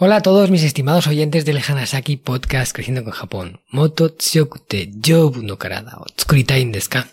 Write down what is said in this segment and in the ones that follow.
Hola a todos mis estimados oyentes del Hanasaki Podcast Creciendo con Japón. Moto tsuyokute jobu no karada o tsukuritai desu ka?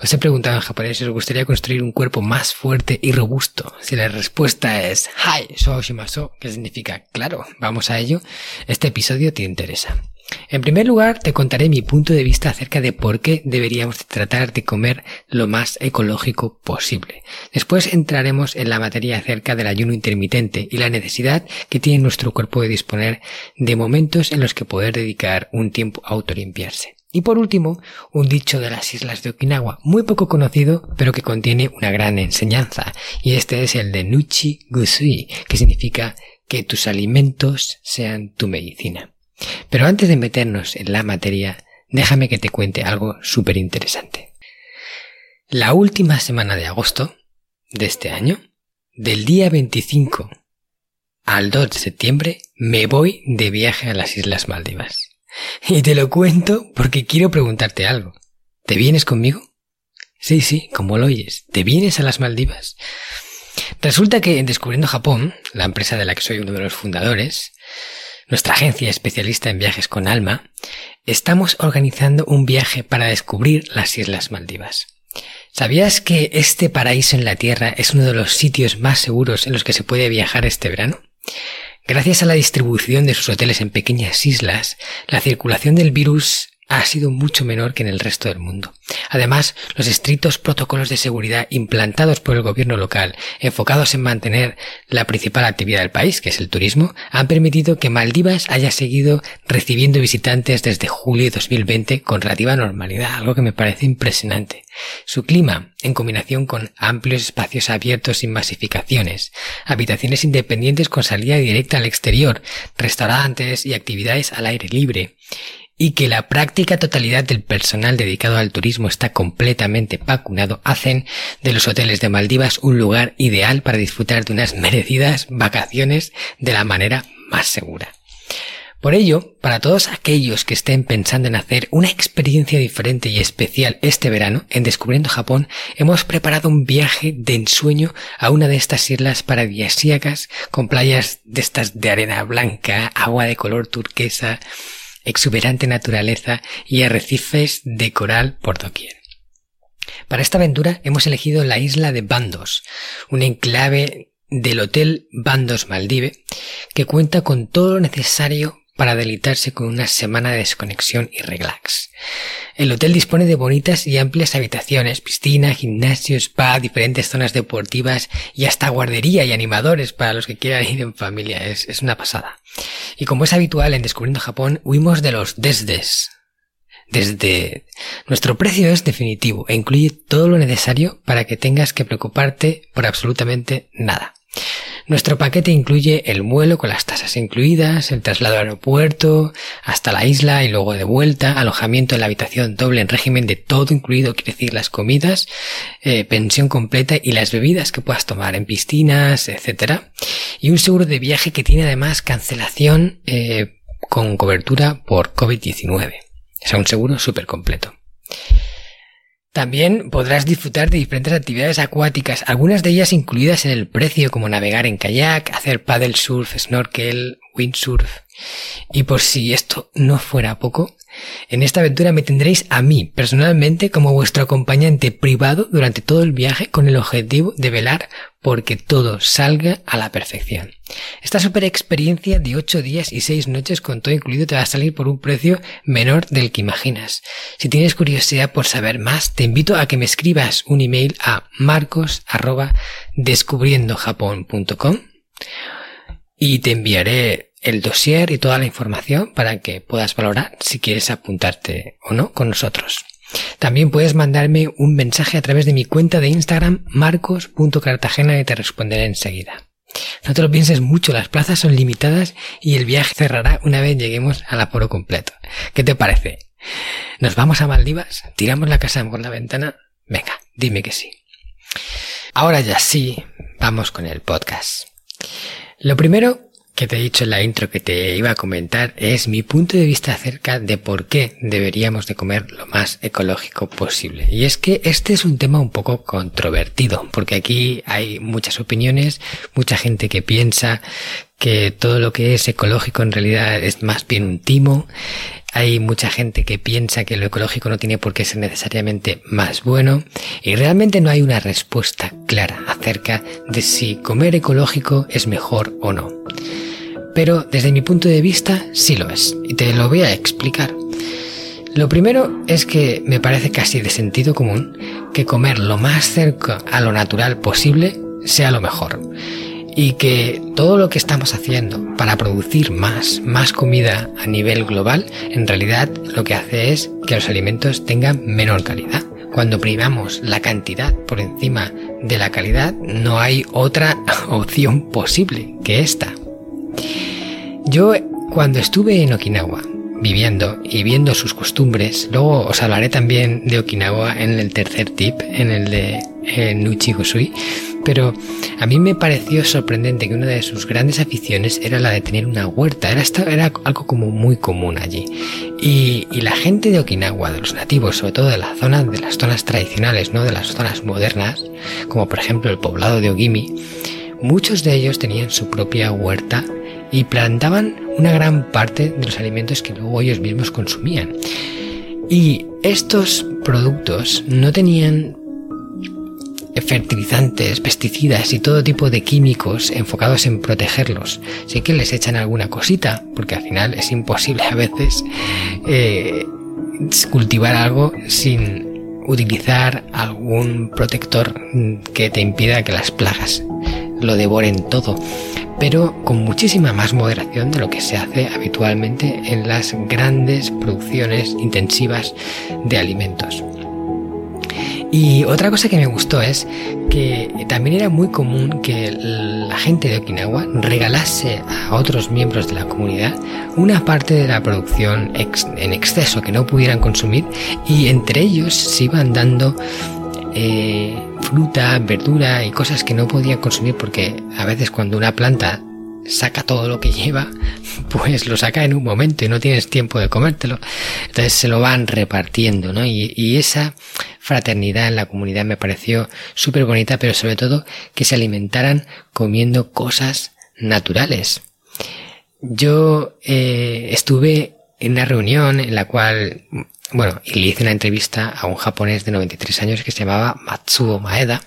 Os he preguntado en japonés si os gustaría construir un cuerpo más fuerte y robusto. Si la respuesta es Hai, so shimasu, que significa claro, vamos a ello, este episodio te interesa. En primer lugar, te contaré mi punto de vista acerca de por qué deberíamos tratar de comer lo más ecológico posible. Después entraremos en la materia acerca del ayuno intermitente y la necesidad que tiene nuestro cuerpo de disponer de momentos en los que poder dedicar un tiempo a autolimpiarse. Y por último, un dicho de las islas de Okinawa, muy poco conocido, pero que contiene una gran enseñanza, y este es el de Nuchi Gusui, que significa que tus alimentos sean tu medicina. Pero antes de meternos en la materia, déjame que te cuente algo súper interesante. La última semana de agosto de este año, del día 25 al 2 de septiembre, me voy de viaje a las Islas Maldivas. Y te lo cuento porque quiero preguntarte algo. ¿Te vienes conmigo? Sí, sí, como lo oyes. ¿Te vienes a las Maldivas? Resulta que en Descubriendo Japón, la empresa de la que soy uno de los fundadores, nuestra agencia especialista en viajes con alma, estamos organizando un viaje para descubrir las Islas Maldivas. ¿Sabías que este paraíso en la Tierra es uno de los sitios más seguros en los que se puede viajar este verano? Gracias a la distribución de sus hoteles en pequeñas islas, la circulación del virus ha sido mucho menor que en el resto del mundo. Además, los estrictos protocolos de seguridad implantados por el gobierno local, enfocados en mantener la principal actividad del país, que es el turismo, han permitido que Maldivas haya seguido recibiendo visitantes desde julio de 2020 con relativa normalidad, algo que me parece impresionante. Su clima, en combinación con amplios espacios abiertos sin masificaciones, habitaciones independientes con salida directa al exterior, restaurantes y actividades al aire libre, y que la práctica totalidad del personal dedicado al turismo está completamente vacunado hacen de los hoteles de Maldivas un lugar ideal para disfrutar de unas merecidas vacaciones de la manera más segura. Por ello, para todos aquellos que estén pensando en hacer una experiencia diferente y especial este verano en Descubriendo Japón, hemos preparado un viaje de ensueño a una de estas islas paradisíacas con playas de estas de arena blanca, agua de color turquesa, exuberante naturaleza y arrecifes de coral por doquier. Para esta aventura hemos elegido la isla de Bandos, un enclave del Hotel Bandos Maldive, que cuenta con todo lo necesario para deleitarse con una semana de desconexión y relax. El hotel dispone de bonitas y amplias habitaciones, piscina, gimnasio, spa, diferentes zonas deportivas y hasta guardería y animadores para los que quieran ir en familia. Es, es una pasada. Y como es habitual en Descubriendo Japón, huimos de los desdes. Desde nuestro precio es definitivo e incluye todo lo necesario para que tengas que preocuparte por absolutamente nada. Nuestro paquete incluye el vuelo con las tasas incluidas, el traslado al aeropuerto, hasta la isla y luego de vuelta, alojamiento en la habitación doble en régimen de todo incluido, quiere decir las comidas, eh, pensión completa y las bebidas que puedas tomar en piscinas, etc. Y un seguro de viaje que tiene además cancelación eh, con cobertura por COVID-19. Es un seguro súper completo. También podrás disfrutar de diferentes actividades acuáticas, algunas de ellas incluidas en el precio como navegar en kayak, hacer paddle surf, snorkel, windsurf. Y por si esto no fuera poco, en esta aventura me tendréis a mí personalmente como vuestro acompañante privado durante todo el viaje con el objetivo de velar porque todo salga a la perfección. Esta super experiencia de 8 días y 6 noches con todo incluido te va a salir por un precio menor del que imaginas. Si tienes curiosidad por saber más, te invito a que me escribas un email a marcos@descubriendojapon.com y te enviaré el dossier y toda la información para que puedas valorar si quieres apuntarte o no con nosotros. También puedes mandarme un mensaje a través de mi cuenta de Instagram marcos.cartagena y te responderé enseguida. No te lo pienses mucho, las plazas son limitadas y el viaje cerrará una vez lleguemos al aforo completo. ¿Qué te parece? ¿Nos vamos a Maldivas? ¿Tiramos la casa por la ventana? Venga, dime que sí. Ahora ya sí, vamos con el podcast. Lo primero que te he dicho en la intro que te iba a comentar es mi punto de vista acerca de por qué deberíamos de comer lo más ecológico posible. Y es que este es un tema un poco controvertido, porque aquí hay muchas opiniones, mucha gente que piensa que todo lo que es ecológico en realidad es más bien un timo. Hay mucha gente que piensa que lo ecológico no tiene por qué ser necesariamente más bueno y realmente no hay una respuesta clara acerca de si comer ecológico es mejor o no. Pero desde mi punto de vista sí lo es y te lo voy a explicar. Lo primero es que me parece casi de sentido común que comer lo más cerca a lo natural posible sea lo mejor y que todo lo que estamos haciendo para producir más, más comida a nivel global, en realidad lo que hace es que los alimentos tengan menor calidad. Cuando primamos la cantidad por encima de la calidad, no hay otra opción posible que esta. Yo cuando estuve en Okinawa, viviendo y viendo sus costumbres. Luego os hablaré también de Okinawa en el tercer tip, en el de eh, Nuchi. Pero a mí me pareció sorprendente que una de sus grandes aficiones era la de tener una huerta. Era, algo como muy común allí. Y, y, la gente de Okinawa, de los nativos, sobre todo de la zona, de las zonas tradicionales, no de las zonas modernas, como por ejemplo el poblado de Ogimi, muchos de ellos tenían su propia huerta y plantaban una gran parte de los alimentos que luego ellos mismos consumían. Y estos productos no tenían fertilizantes, pesticidas y todo tipo de químicos enfocados en protegerlos. Sí que les echan alguna cosita, porque al final es imposible a veces eh, cultivar algo sin utilizar algún protector que te impida que las plagas lo devoren todo pero con muchísima más moderación de lo que se hace habitualmente en las grandes producciones intensivas de alimentos. Y otra cosa que me gustó es que también era muy común que la gente de Okinawa regalase a otros miembros de la comunidad una parte de la producción en exceso que no pudieran consumir y entre ellos se iban dando eh, fruta, verdura y cosas que no podía consumir porque a veces cuando una planta saca todo lo que lleva, pues lo saca en un momento y no tienes tiempo de comértelo. Entonces se lo van repartiendo, ¿no? Y, esa fraternidad en la comunidad me pareció súper bonita, pero sobre todo que se alimentaran comiendo cosas naturales. Yo eh, estuve en una reunión en la cual bueno, y le hice una entrevista a un japonés de 93 años que se llamaba Matsuo Maeda.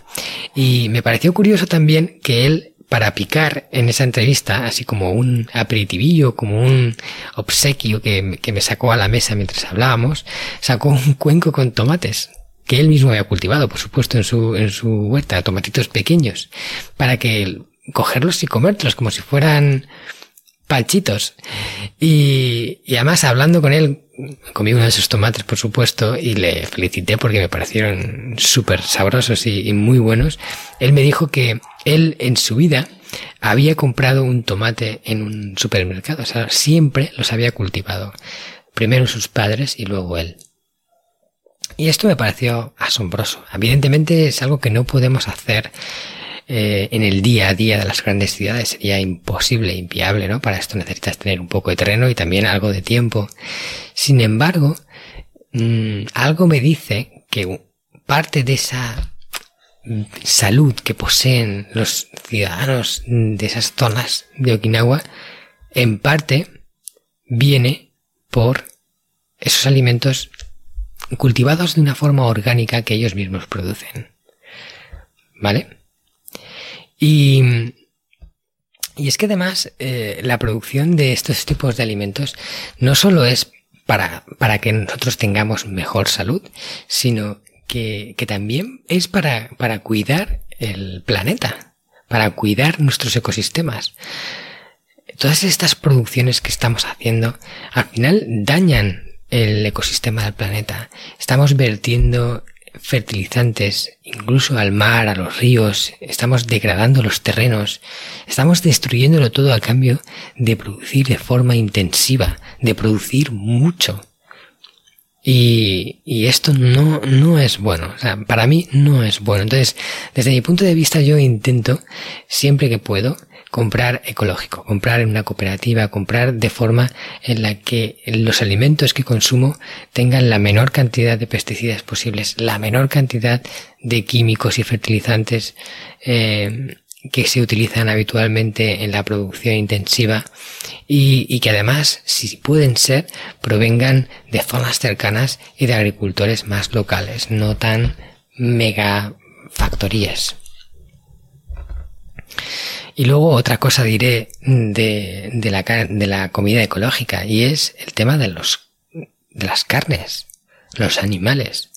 Y me pareció curioso también que él, para picar en esa entrevista, así como un aperitivillo, como un obsequio que, que me sacó a la mesa mientras hablábamos, sacó un cuenco con tomates que él mismo había cultivado, por supuesto, en su, en su huerta, tomatitos pequeños, para que cogerlos y comértelos como si fueran palchitos. Y, y además hablando con él, comí uno de esos tomates, por supuesto, y le felicité porque me parecieron súper sabrosos y, muy buenos. Él me dijo que él en su vida había comprado un tomate en un supermercado, o sea, siempre los había cultivado. Primero sus padres y luego él. Y esto me pareció asombroso. Evidentemente es algo que no podemos hacer eh, en el día a día de las grandes ciudades sería imposible, inviable, ¿no? Para esto necesitas tener un poco de terreno y también algo de tiempo. Sin embargo, mm, algo me dice que parte de esa mm, salud que poseen los ciudadanos de esas zonas de Okinawa, en parte viene por esos alimentos cultivados de una forma orgánica que ellos mismos producen. ¿Vale? Y, y es que además eh, la producción de estos tipos de alimentos no solo es para, para que nosotros tengamos mejor salud, sino que, que también es para, para cuidar el planeta, para cuidar nuestros ecosistemas. todas estas producciones que estamos haciendo al final dañan el ecosistema del planeta. Estamos vertiendo fertilizantes incluso al mar, a los ríos, estamos degradando los terrenos, estamos destruyéndolo todo a cambio de producir de forma intensiva, de producir mucho. Y, y esto no, no es bueno. O sea, para mí no es bueno. Entonces, desde mi punto de vista, yo intento, siempre que puedo, comprar ecológico, comprar en una cooperativa, comprar de forma en la que los alimentos que consumo tengan la menor cantidad de pesticidas posibles, la menor cantidad de químicos y fertilizantes eh, que se utilizan habitualmente en la producción intensiva y, y, que además, si pueden ser, provengan de zonas cercanas y de agricultores más locales, no tan mega factorías. Y luego otra cosa diré de, de, la, de la comida ecológica y es el tema de los, de las carnes, los animales.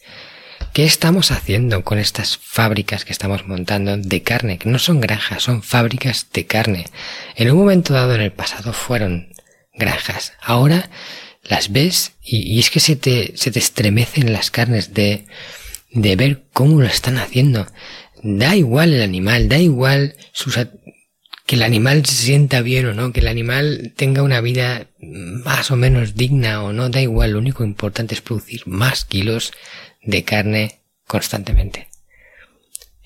¿Qué estamos haciendo con estas fábricas que estamos montando de carne? Que no son granjas, son fábricas de carne. En un momento dado en el pasado fueron granjas. Ahora las ves y, y es que se te, se te estremecen las carnes de, de ver cómo lo están haciendo. Da igual el animal, da igual sus, que el animal se sienta bien o no, que el animal tenga una vida más o menos digna o no, da igual, lo único importante es producir más kilos de carne constantemente.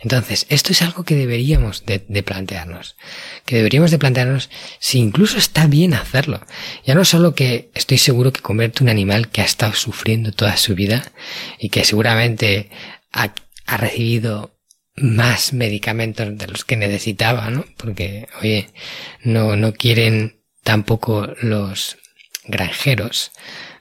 Entonces, esto es algo que deberíamos de, plantearnos, que deberíamos de plantearnos si incluso está bien hacerlo. Ya no solo que estoy seguro que comerte un animal que ha estado sufriendo toda su vida y que seguramente ha, ha recibido más medicamentos de los que necesitaba, ¿no? Porque, oye, no, no quieren tampoco los granjeros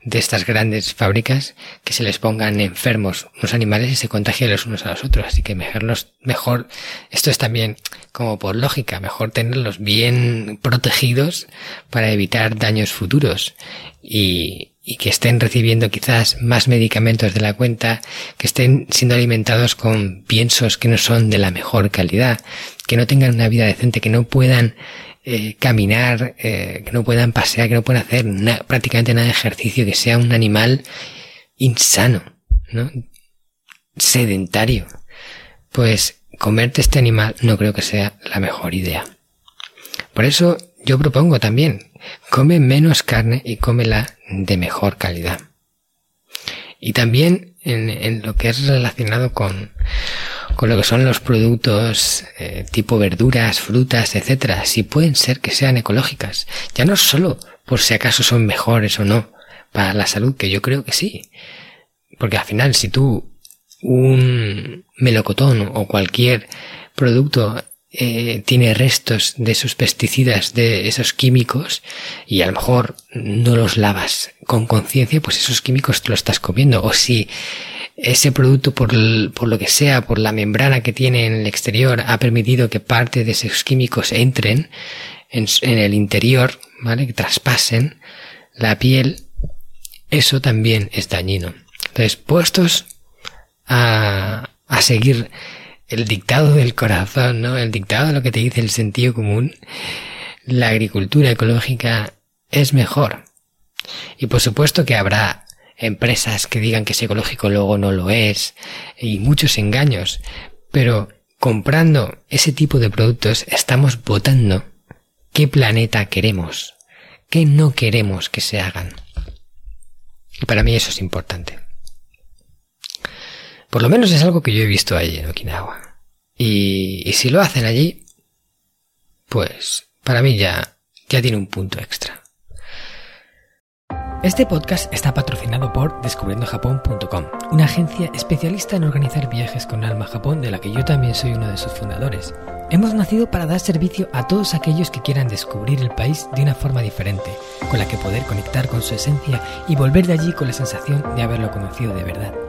de estas grandes fábricas que se les pongan enfermos unos animales y se contagien los unos a los otros. Así que mejor los, mejor, esto es también como por lógica, mejor tenerlos bien protegidos para evitar daños futuros. Y, y que estén recibiendo quizás más medicamentos de la cuenta, que estén siendo alimentados con piensos que no son de la mejor calidad, que no tengan una vida decente, que no puedan eh, caminar, eh, que no puedan pasear, que no puedan hacer prácticamente nada de ejercicio, que sea un animal insano, ¿no? Sedentario. Pues comerte este animal no creo que sea la mejor idea. Por eso yo propongo también come menos carne y cómela de mejor calidad. Y también en, lo que es relacionado con, con lo que son los productos eh, tipo verduras, frutas, etcétera, si pueden ser que sean ecológicas, ya no solo por si acaso son mejores o no para la salud, que yo creo que sí, porque al final si tú un melocotón o cualquier producto eh, tiene restos de esos pesticidas, de esos químicos, y a lo mejor no los lavas con conciencia, pues esos químicos te los estás comiendo. O si ese producto, por, por lo que sea, por la membrana que tiene en el exterior, ha permitido que parte de esos químicos entren en, en el interior, ¿vale? Que traspasen la piel, eso también es dañino. Entonces, puestos a, a seguir el dictado del corazón, ¿no? El dictado de lo que te dice el sentido común, la agricultura ecológica es mejor. Y por supuesto que habrá empresas que digan que es ecológico luego no lo es, y muchos engaños, pero comprando ese tipo de productos estamos votando qué planeta queremos, qué no queremos que se hagan. Y para mí eso es importante. Por lo menos es algo que yo he visto allí en Okinawa. Y, si lo hacen allí, pues para mí ya, ya tiene un punto extra. Este podcast está patrocinado por descubriendojapón.com, una agencia especialista en organizar viajes con alma a Japón de la que yo también soy uno de sus fundadores. Hemos nacido para dar servicio a todos aquellos que quieran descubrir el país de una forma diferente, con la que poder conectar con su esencia y volver de allí con la sensación de haberlo conocido de verdad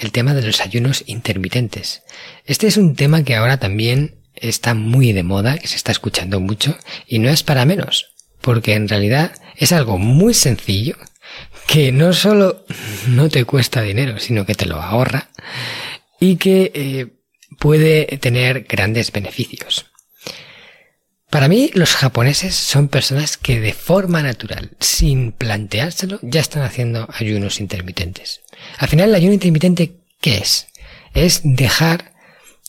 el tema de los ayunos intermitentes. Este es un tema que ahora también está muy de moda, que se está escuchando mucho, y no es para menos, porque en realidad es algo muy sencillo, que no solo no te cuesta dinero, sino que te lo ahorra, y que eh, puede tener grandes beneficios. Para mí, los japoneses son personas que de forma natural, sin planteárselo, ya están haciendo ayunos intermitentes. Al final, el ayuno intermitente, ¿qué es? Es dejar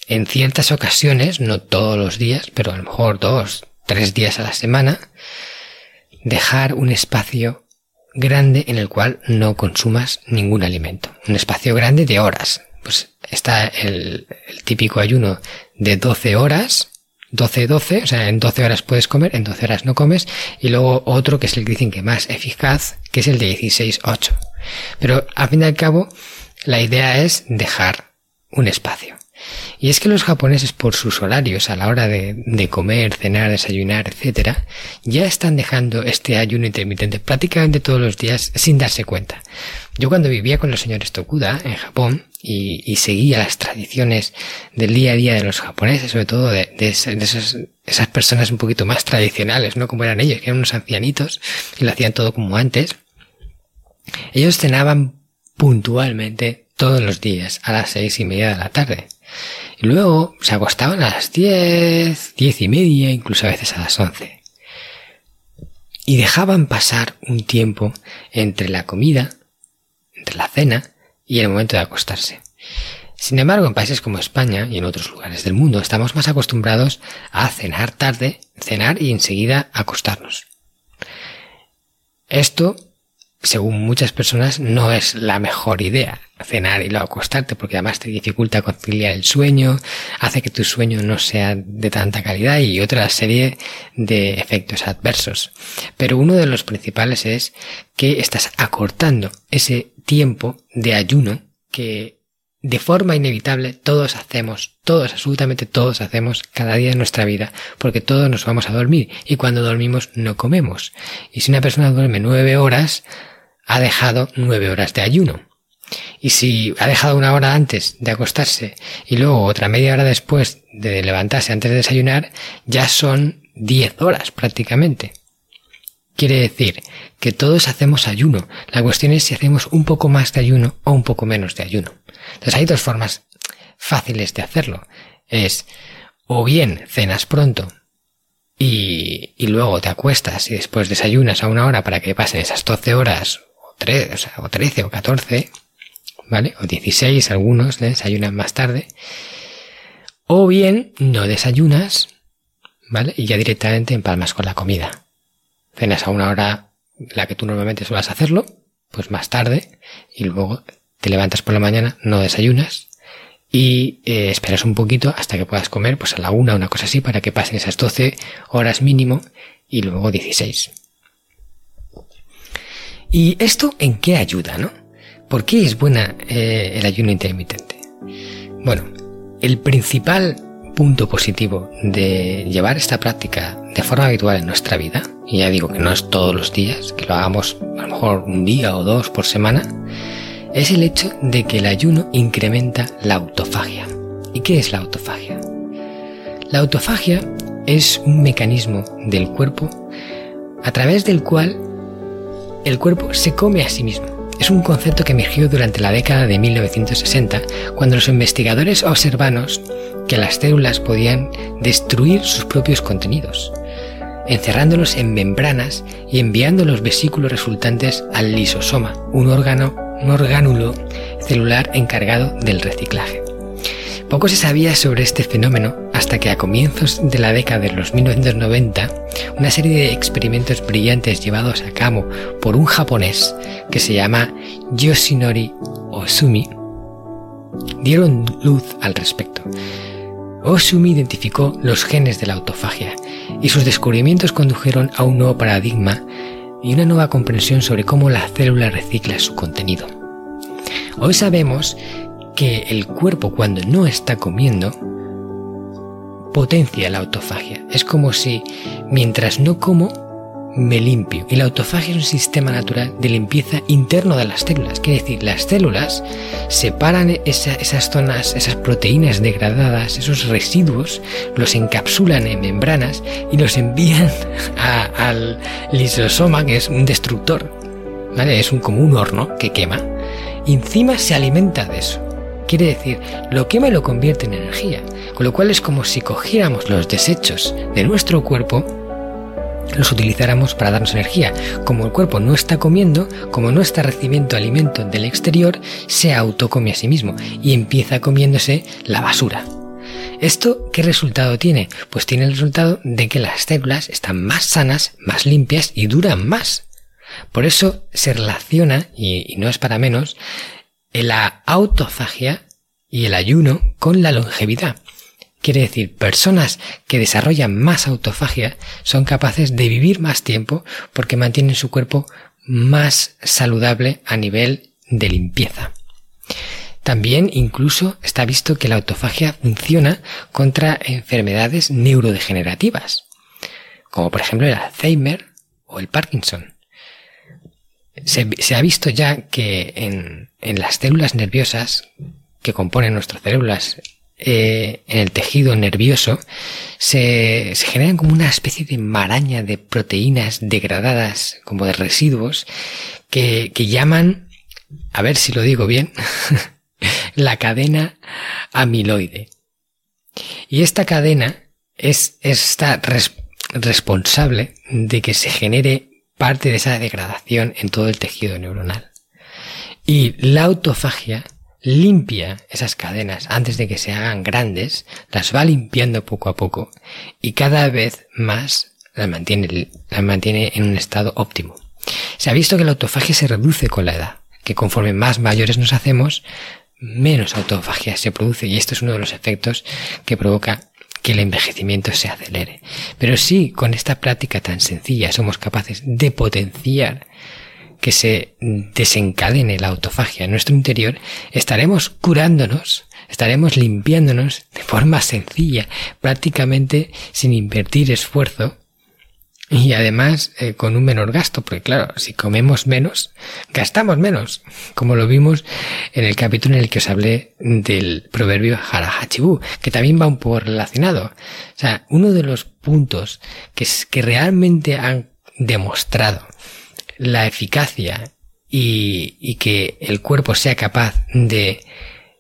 en ciertas ocasiones, no todos los días, pero a lo mejor dos, tres días a la semana, dejar un espacio grande en el cual no consumas ningún alimento. Un espacio grande de horas. Pues está el, el típico ayuno de 12 horas, 12-12, o sea, en 12 horas puedes comer, en 12 horas no comes, y luego otro que es el que dicen que más eficaz, que es el de 16-8. Pero al fin y al cabo, la idea es dejar un espacio. Y es que los japoneses, por sus horarios a la hora de, comer, cenar, desayunar, etcétera, ya están dejando este ayuno intermitente prácticamente todos los días sin darse cuenta. Yo cuando vivía con los señores Tokuda en Japón y, seguía las tradiciones del día a día de los japoneses, sobre todo de, esas personas un poquito más tradicionales, ¿no? Como eran ellos, que eran unos ancianitos y lo hacían todo como antes. Ellos cenaban puntualmente todos los días a las seis y media de la tarde. Y luego se acostaban a las diez, diez y media, incluso a veces a las once. Y dejaban pasar un tiempo entre la comida, entre la cena y el momento de acostarse. Sin embargo, en países como España y en otros lugares del mundo estamos más acostumbrados a cenar tarde, cenar y enseguida acostarnos. Esto según muchas personas, no es la mejor idea cenar y luego acostarte, porque además te dificulta conciliar el sueño, hace que tu sueño no sea de tanta calidad y otra serie de efectos adversos. Pero uno de los principales es que estás acortando ese tiempo de ayuno que de forma inevitable todos hacemos, todos, absolutamente todos hacemos cada día de nuestra vida, porque todos nos vamos a dormir y cuando dormimos no comemos. Y si una persona duerme nueve horas, ha dejado nueve horas de ayuno. Y si ha dejado una hora antes de acostarse y luego otra media hora después de levantarse antes de desayunar, ya son diez horas prácticamente. Quiere decir que todos hacemos ayuno. La cuestión es si hacemos un poco más de ayuno o un poco menos de ayuno. Entonces hay dos formas fáciles de hacerlo. Es o bien cenas pronto y, y luego te acuestas y después desayunas a una hora para que pasen esas 12 horas 3, o, sea, o 13 o 14, ¿vale? O 16, algunos desayunan más tarde. O bien no desayunas, ¿vale? Y ya directamente empalmas con la comida. Cenas a una hora la que tú normalmente suelas hacerlo, pues más tarde, y luego te levantas por la mañana, no desayunas, y eh, esperas un poquito hasta que puedas comer, pues a la una, una cosa así, para que pasen esas 12 horas mínimo, y luego 16. ¿Y esto en qué ayuda, no? ¿Por qué es buena eh, el ayuno intermitente? Bueno, el principal punto positivo de llevar esta práctica de forma habitual en nuestra vida, y ya digo que no es todos los días, que lo hagamos a lo mejor un día o dos por semana, es el hecho de que el ayuno incrementa la autofagia. ¿Y qué es la autofagia? La autofagia es un mecanismo del cuerpo a través del cual el cuerpo se come a sí mismo. Es un concepto que emergió durante la década de 1960, cuando los investigadores observaron que las células podían destruir sus propios contenidos, encerrándolos en membranas y enviando los vesículos resultantes al lisosoma, un órgano, un orgánulo celular encargado del reciclaje. Poco se sabía sobre este fenómeno hasta que a comienzos de la década de los 1990, una serie de experimentos brillantes llevados a cabo por un japonés que se llama Yoshinori Osumi dieron luz al respecto. Osumi identificó los genes de la autofagia y sus descubrimientos condujeron a un nuevo paradigma y una nueva comprensión sobre cómo la célula recicla su contenido. Hoy sabemos que el cuerpo cuando no está comiendo potencia la autofagia. Es como si mientras no como me limpio. Y la autofagia es un sistema natural de limpieza interno de las células. Quiere decir, las células separan esas zonas, esas proteínas degradadas, esos residuos, los encapsulan en membranas y los envían al lisosoma, que es un destructor. ¿Vale? Es un, como un horno que quema. Y encima se alimenta de eso. Quiere decir, lo quema y lo convierte en energía. Con lo cual es como si cogiéramos los desechos de nuestro cuerpo los utilizáramos para darnos energía. Como el cuerpo no está comiendo, como no está recibiendo alimento del exterior, se autocome a sí mismo y empieza comiéndose la basura. ¿Esto qué resultado tiene? Pues tiene el resultado de que las células están más sanas, más limpias y duran más. Por eso se relaciona, y, no es para menos, la autofagia y el ayuno con la longevidad. Quiere decir, personas que desarrollan más autofagia son capaces de vivir más tiempo porque mantienen su cuerpo más saludable a nivel de limpieza. También incluso está visto que la autofagia funciona contra enfermedades neurodegenerativas, como por ejemplo el Alzheimer o el Parkinson. Se, ha visto ya que en, en las células nerviosas que componen nuestras células eh, en el tejido nervioso se, se, generan como una especie de maraña de proteínas degradadas, como de residuos, que, llaman, a ver si lo digo bien, la cadena amiloide. Y esta cadena es, está responsable de que se genere parte de esa degradación en todo el tejido neuronal. Y la autofagia limpia esas cadenas antes de que se hagan grandes, las va limpiando poco a poco y cada vez más las mantiene, las mantiene en un estado óptimo. Se ha visto que la autofagia se reduce con la edad, que conforme más mayores nos hacemos, menos autofagia se produce y esto es uno de los efectos que provoca que el envejecimiento se acelere. Pero si con esta práctica tan sencilla somos capaces de potenciar que se desencadene la autofagia en nuestro interior, estaremos curándonos, estaremos limpiándonos de forma sencilla, prácticamente sin invertir esfuerzo y además eh, con un menor gasto, porque claro, si comemos menos, gastamos menos, como lo vimos en el capítulo en el que os hablé del proverbio Harahachibu, que también va un poco relacionado. O sea, uno de los puntos que, que realmente han demostrado la eficacia y, que el cuerpo sea capaz de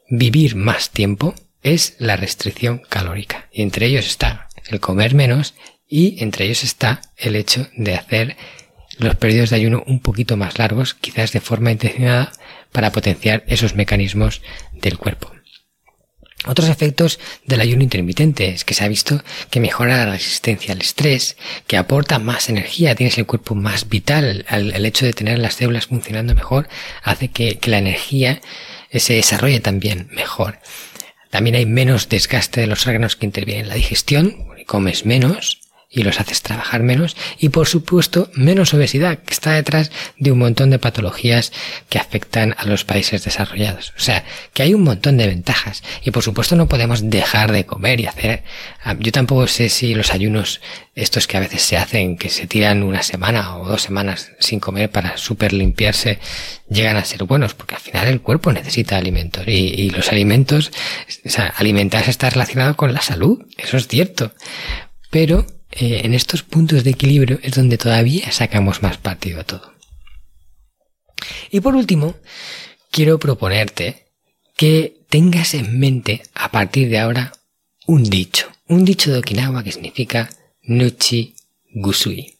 vivir más tiempo es la restricción calórica. Y entre ellos está el comer menos y entre ellos está el hecho de hacer los periodos de ayuno un poquito más largos, quizás de forma intencionada, para potenciar esos mecanismos del cuerpo. Otros efectos del ayuno intermitente es que se ha visto que mejora la resistencia al estrés, que aporta más energía, tienes el cuerpo más vital. El, hecho de tener las células funcionando mejor hace que, que la energía se desarrolle también mejor. También hay menos desgaste de los órganos que intervienen en la digestión, comes menos, y los haces trabajar menos y por supuesto menos obesidad que está detrás de un montón de patologías que afectan a los países desarrollados. O sea, que hay un montón de ventajas y por supuesto no podemos dejar de comer y hacer... Ah, yo tampoco sé si los ayunos estos que a veces se hacen, que se tiran una semana o dos semanas sin comer para super limpiarse, llegan a ser buenos, porque al final el cuerpo necesita alimentos y, y los alimentos, o sea, alimentarse está relacionado con la salud, eso es cierto. Pero eh, en estos puntos de equilibrio es donde todavía sacamos más partido a todo. Y por último, quiero proponerte que tengas en mente a partir de ahora un dicho, un dicho de Okinawa que significa Nuchi Gusui.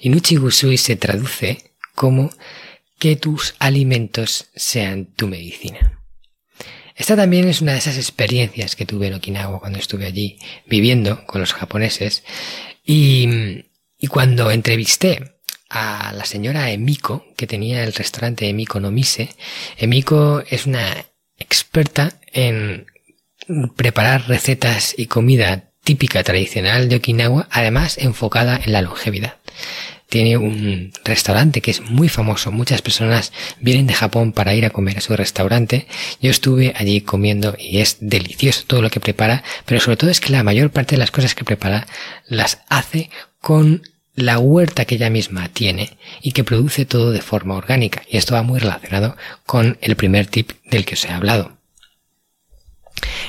Y Nuchi Gusui se traduce como que tus alimentos sean tu medicina. Esta también es una de esas experiencias que tuve en Okinawa cuando estuve allí viviendo con los japoneses y, y cuando entrevisté a la señora Emiko, que tenía el restaurante Emiko no Mise. Emiko es una experta en preparar recetas y comida típica tradicional de Okinawa, además enfocada en la longevidad tiene un restaurante que es muy famoso. Muchas personas vienen de Japón para ir a comer a su restaurante. Yo estuve allí comiendo y es delicioso todo lo que prepara, pero sobre todo es que la mayor parte de las cosas que prepara las hace con la huerta que ella misma tiene y que produce todo de forma orgánica. Y esto va muy relacionado con el primer tip del que os he hablado.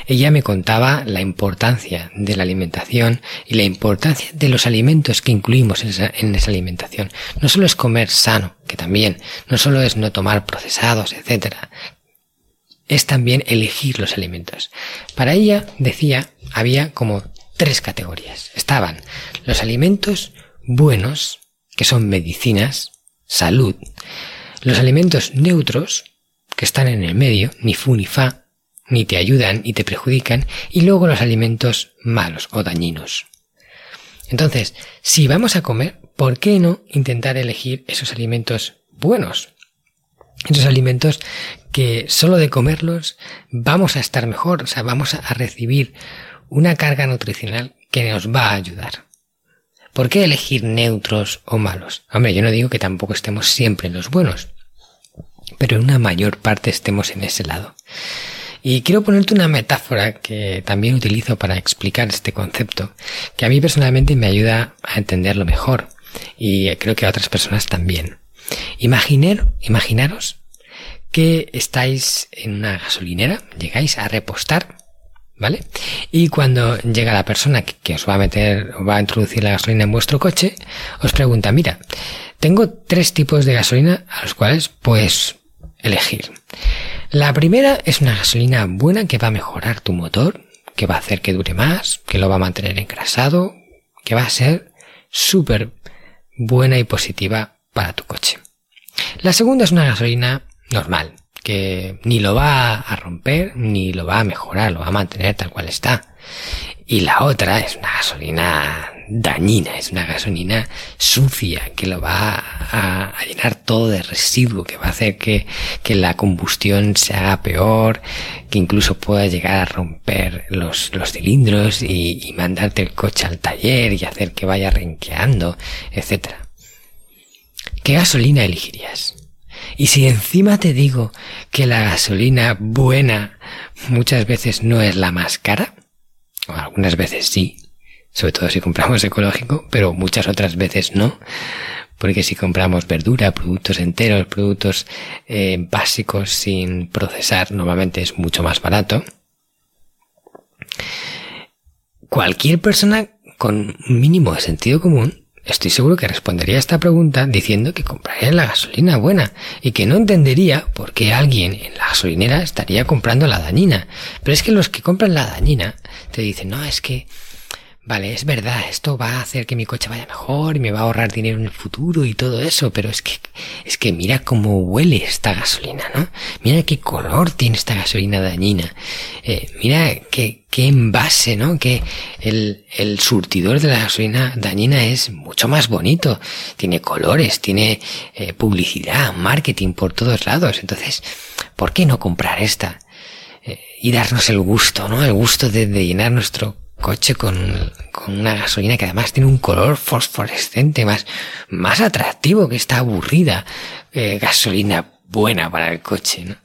Ella me contaba la importancia de la alimentación y la importancia de los alimentos que incluimos en esa, alimentación. No solo es comer sano, que también, no solo es no tomar procesados, etc. Es también elegir los alimentos. Para ella, decía, había como tres categorías. Estaban los alimentos buenos, que son medicinas, salud, los alimentos neutros, que están en el medio, ni fu ni fa, ni te ayudan ni te perjudican, y luego los alimentos malos o dañinos. Entonces, si vamos a comer, ¿por qué no intentar elegir esos alimentos buenos? Esos alimentos que solo de comerlos vamos a estar mejor, o sea, vamos a recibir una carga nutricional que nos va a ayudar. ¿Por qué elegir neutros o malos? Hombre, yo no digo que tampoco estemos siempre en los buenos, pero en una mayor parte estemos en ese lado. Y quiero ponerte una metáfora que también utilizo para explicar este concepto, que a mí personalmente me ayuda a entenderlo mejor y creo que a otras personas también. Imaginaros que estáis en una gasolinera, llegáis a repostar, ¿vale? Y cuando llega la persona que, os va a meter va a introducir la gasolina en vuestro coche, os pregunta, mira, tengo tres tipos de gasolina a los cuales puedes elegir. La primera es una gasolina buena que va a mejorar tu motor, que va a hacer que dure más, que lo va a mantener engrasado, que va a ser súper buena y positiva para tu coche. La segunda es una gasolina normal, que ni lo va a romper ni lo va a mejorar, lo va a mantener tal cual está. Y la otra es una gasolina dañina, es una gasolina sucia que lo va a, llenar todo de residuo, que va a hacer que, la combustión se haga peor, que incluso pueda llegar a romper los, los cilindros y, y mandarte el coche al taller y hacer que vaya renqueando, etc. ¿Qué gasolina elegirías? Y si encima te digo que la gasolina buena muchas veces no es la más cara, o algunas veces sí, sobre todo si compramos ecológico, pero muchas otras veces no, porque si compramos verdura, productos enteros, productos eh, básicos sin procesar, normalmente es mucho más barato. Cualquier persona con mínimo de sentido común, estoy seguro que respondería a esta pregunta diciendo que compraría la gasolina buena y que no entendería por qué alguien en la gasolinera estaría comprando la dañina. Pero es que los que compran la dañina te dicen, no, es que Vale, es verdad, esto va a hacer que mi coche vaya mejor y me va a ahorrar dinero en el futuro y todo eso, pero es que, es que mira cómo huele esta gasolina, ¿no? Mira qué color tiene esta gasolina dañina. Eh, mira qué, qué envase, ¿no? Que el, el surtidor de la gasolina dañina es mucho más bonito. Tiene colores, tiene eh, publicidad, marketing por todos lados. Entonces, ¿por qué no comprar esta? Eh, y darnos el gusto, ¿no? El gusto de, de llenar nuestro coche con, con, una gasolina que además tiene un color fosforescente más, más atractivo que esta aburrida eh, gasolina buena para el coche, ¿no?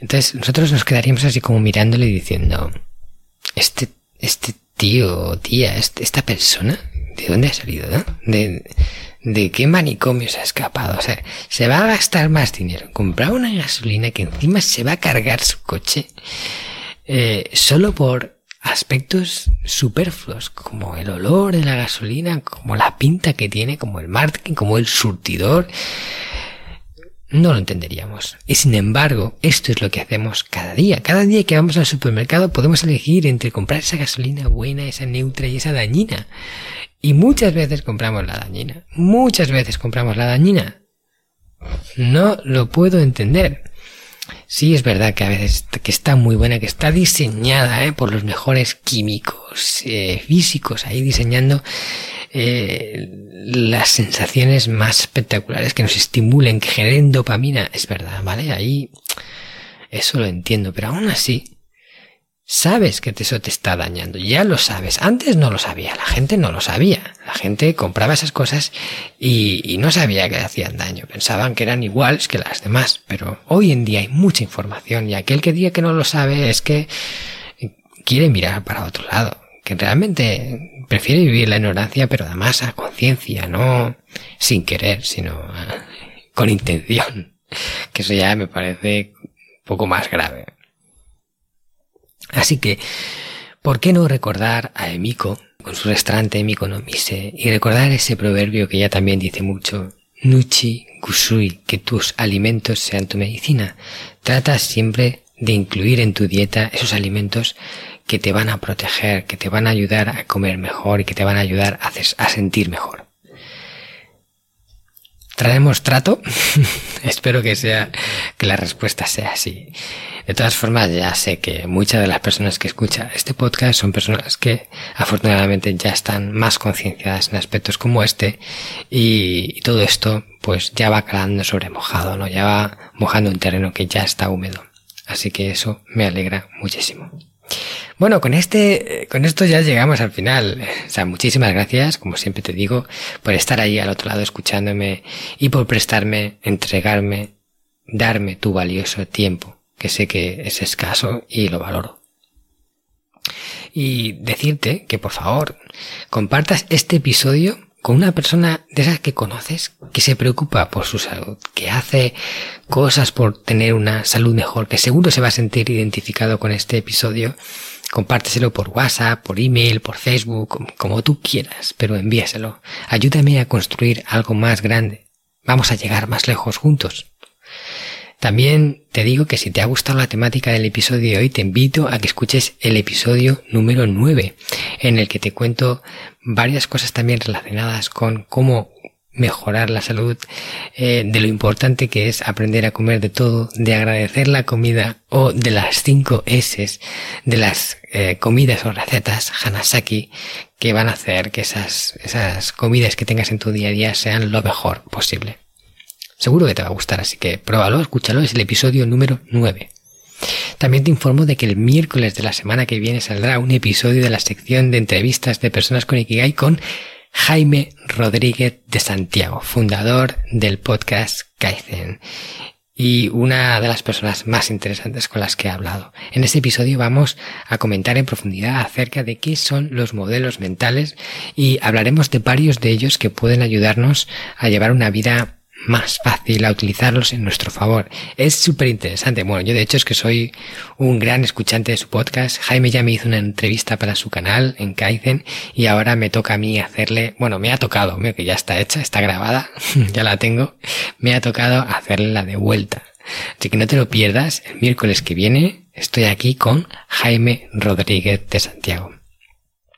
Entonces nosotros nos quedaríamos así como mirándole y diciendo, este, este tío tía, este, esta persona, ¿de dónde ha salido, no? De, ¿De qué manicomio se ha escapado? O sea, se va a gastar más dinero, comprar una gasolina que encima se va a cargar su coche eh, solo por aspectos superfluos, como el olor de la gasolina, como la pinta que tiene, como el marketing, como el surtidor, no lo entenderíamos. Y sin embargo, esto es lo que hacemos cada día. Cada día que vamos al supermercado podemos elegir entre comprar esa gasolina buena, esa neutra y esa dañina. Y muchas veces compramos la dañina. Muchas veces compramos la dañina. No lo puedo entender. Sí, es verdad que a veces que está muy buena, que está diseñada ¿eh? por los mejores químicos eh, físicos, ahí diseñando eh, las sensaciones más espectaculares que nos estimulen, que generen dopamina. Es verdad, ¿vale? Ahí eso lo entiendo, pero aún así Sabes que eso te está dañando, ya lo sabes. Antes no lo sabía, la gente no lo sabía. La gente compraba esas cosas y, no sabía que hacían daño. Pensaban que eran iguales que las demás. Pero hoy en día hay mucha información y aquel que diga que no lo sabe es que quiere mirar para otro lado. que realmente prefiere vivir la ignorancia, pero además a conciencia, no sin querer, sino con intención. Que eso ya me parece poco más grave. Así que, ¿por qué no recordar a Emiko con su restaurante Emiko no Mise y recordar ese proverbio que ya también dice mucho, Nuchi Gusui, que tus alimentos sean tu medicina? Trata siempre de incluir en tu dieta esos alimentos que te van a proteger, que te van a ayudar a comer mejor y que te van a ayudar a, a sentir mejor. ¿Traemos trato? Espero que sea, que la respuesta sea así. De todas formas, ya sé que muchas de las personas que escuchan este podcast son personas que afortunadamente ya están más concienciadas en aspectos como este y, todo esto pues ya va calando sobre mojado, ¿no? Ya va mojando un terreno que ya está húmedo. Así que eso me alegra muchísimo. Bueno, con este, con esto ya llegamos al final. O sea, muchísimas gracias, como siempre te digo, por estar ahí al otro lado escuchándome y por prestarme, entregarme, darme tu valioso tiempo que sé que es escaso y lo valoro. Y decirte que por favor compartas este episodio con una persona de esas que conoces que se preocupa por su salud, que hace cosas por tener una salud mejor, que seguro se va a sentir identificado con este episodio. Compárteselo por WhatsApp, por email, por Facebook, como tú quieras, pero envíaselo. Ayúdame a construir algo más grande. Vamos a llegar más lejos juntos. También te digo que si te ha gustado la temática del episodio de hoy, te invito a que escuches el episodio número 9, en el que te cuento varias cosas también relacionadas con cómo mejorar la salud, eh, de lo importante que es aprender a comer de todo, de agradecer la comida o de las 5 S, de las eh, comidas o recetas Hanasaki que van a hacer que esas, esas comidas que tengas en tu día a día sean lo mejor posible. Seguro que te va a gustar, así que pruébalo, escúchalo, es el episodio número 9. También te informo de que el miércoles de la semana que viene saldrá un episodio de la sección de entrevistas de personas con Ikigai con Jaime Rodríguez de Santiago, fundador del podcast Kaizen y una de las personas más interesantes con las que he hablado. En este episodio vamos a comentar en profundidad acerca de qué son los modelos mentales y hablaremos de varios de ellos que pueden ayudarnos a llevar una vida más fácil a utilizarlos en nuestro favor. Es súper interesante. Bueno, yo de hecho es que soy un gran escuchante de su podcast. Jaime ya me hizo una entrevista para su canal en Kaizen y ahora me toca a mí hacerle, bueno, me ha tocado, que ya está hecha, está grabada, ya la tengo, me ha tocado hacerle la de vuelta. Así que no te lo pierdas, el miércoles que viene estoy aquí con Jaime Rodríguez de Santiago.